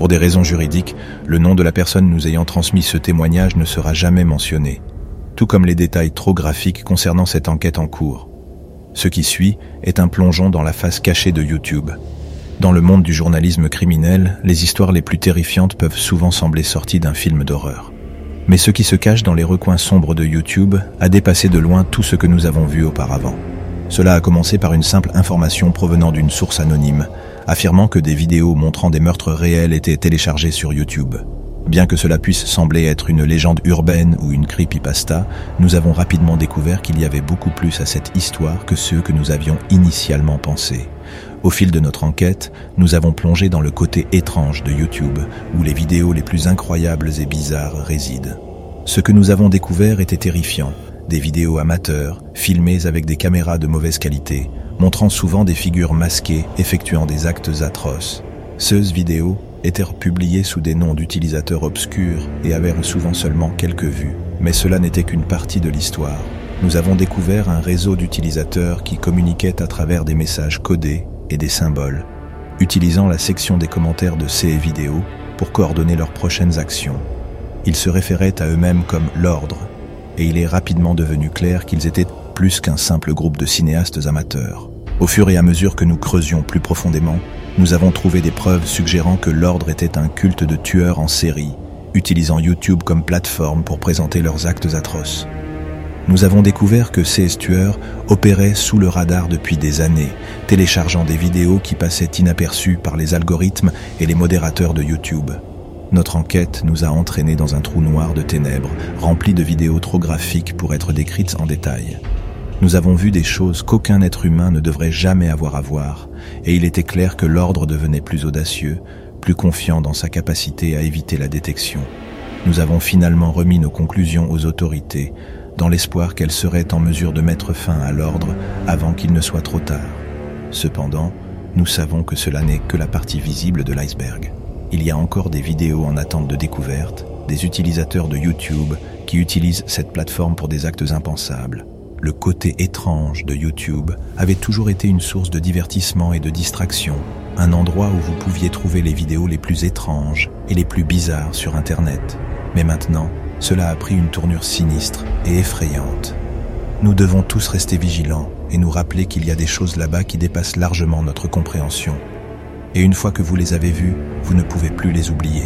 Pour des raisons juridiques, le nom de la personne nous ayant transmis ce témoignage ne sera jamais mentionné, tout comme les détails trop graphiques concernant cette enquête en cours. Ce qui suit est un plongeon dans la face cachée de YouTube. Dans le monde du journalisme criminel, les histoires les plus terrifiantes peuvent souvent sembler sorties d'un film d'horreur. Mais ce qui se cache dans les recoins sombres de YouTube a dépassé de loin tout ce que nous avons vu auparavant. Cela a commencé par une simple information provenant d'une source anonyme, affirmant que des vidéos montrant des meurtres réels étaient téléchargées sur YouTube. Bien que cela puisse sembler être une légende urbaine ou une creepypasta, nous avons rapidement découvert qu'il y avait beaucoup plus à cette histoire que ce que nous avions initialement pensé. Au fil de notre enquête, nous avons plongé dans le côté étrange de YouTube, où les vidéos les plus incroyables et bizarres résident. Ce que nous avons découvert était terrifiant. Des vidéos amateurs, filmées avec des caméras de mauvaise qualité, montrant souvent des figures masquées effectuant des actes atroces. Ces vidéos étaient publiées sous des noms d'utilisateurs obscurs et avaient souvent seulement quelques vues. Mais cela n'était qu'une partie de l'histoire. Nous avons découvert un réseau d'utilisateurs qui communiquaient à travers des messages codés et des symboles, utilisant la section des commentaires de ces vidéos pour coordonner leurs prochaines actions. Ils se référaient à eux-mêmes comme l'ordre, et il est rapidement devenu clair qu'ils étaient plus qu'un simple groupe de cinéastes amateurs. Au fur et à mesure que nous creusions plus profondément, nous avons trouvé des preuves suggérant que l'ordre était un culte de tueurs en série, utilisant YouTube comme plateforme pour présenter leurs actes atroces. Nous avons découvert que ces tueurs opéraient sous le radar depuis des années, téléchargeant des vidéos qui passaient inaperçues par les algorithmes et les modérateurs de YouTube. Notre enquête nous a entraînés dans un trou noir de ténèbres, rempli de vidéos trop graphiques pour être décrites en détail. Nous avons vu des choses qu'aucun être humain ne devrait jamais avoir à voir, et il était clair que l'ordre devenait plus audacieux, plus confiant dans sa capacité à éviter la détection. Nous avons finalement remis nos conclusions aux autorités, dans l'espoir qu'elles seraient en mesure de mettre fin à l'ordre avant qu'il ne soit trop tard. Cependant, nous savons que cela n'est que la partie visible de l'iceberg il y a encore des vidéos en attente de découverte, des utilisateurs de YouTube qui utilisent cette plateforme pour des actes impensables. Le côté étrange de YouTube avait toujours été une source de divertissement et de distraction, un endroit où vous pouviez trouver les vidéos les plus étranges et les plus bizarres sur Internet. Mais maintenant, cela a pris une tournure sinistre et effrayante. Nous devons tous rester vigilants et nous rappeler qu'il y a des choses là-bas qui dépassent largement notre compréhension et une fois que vous les avez vus, vous ne pouvez plus les oublier.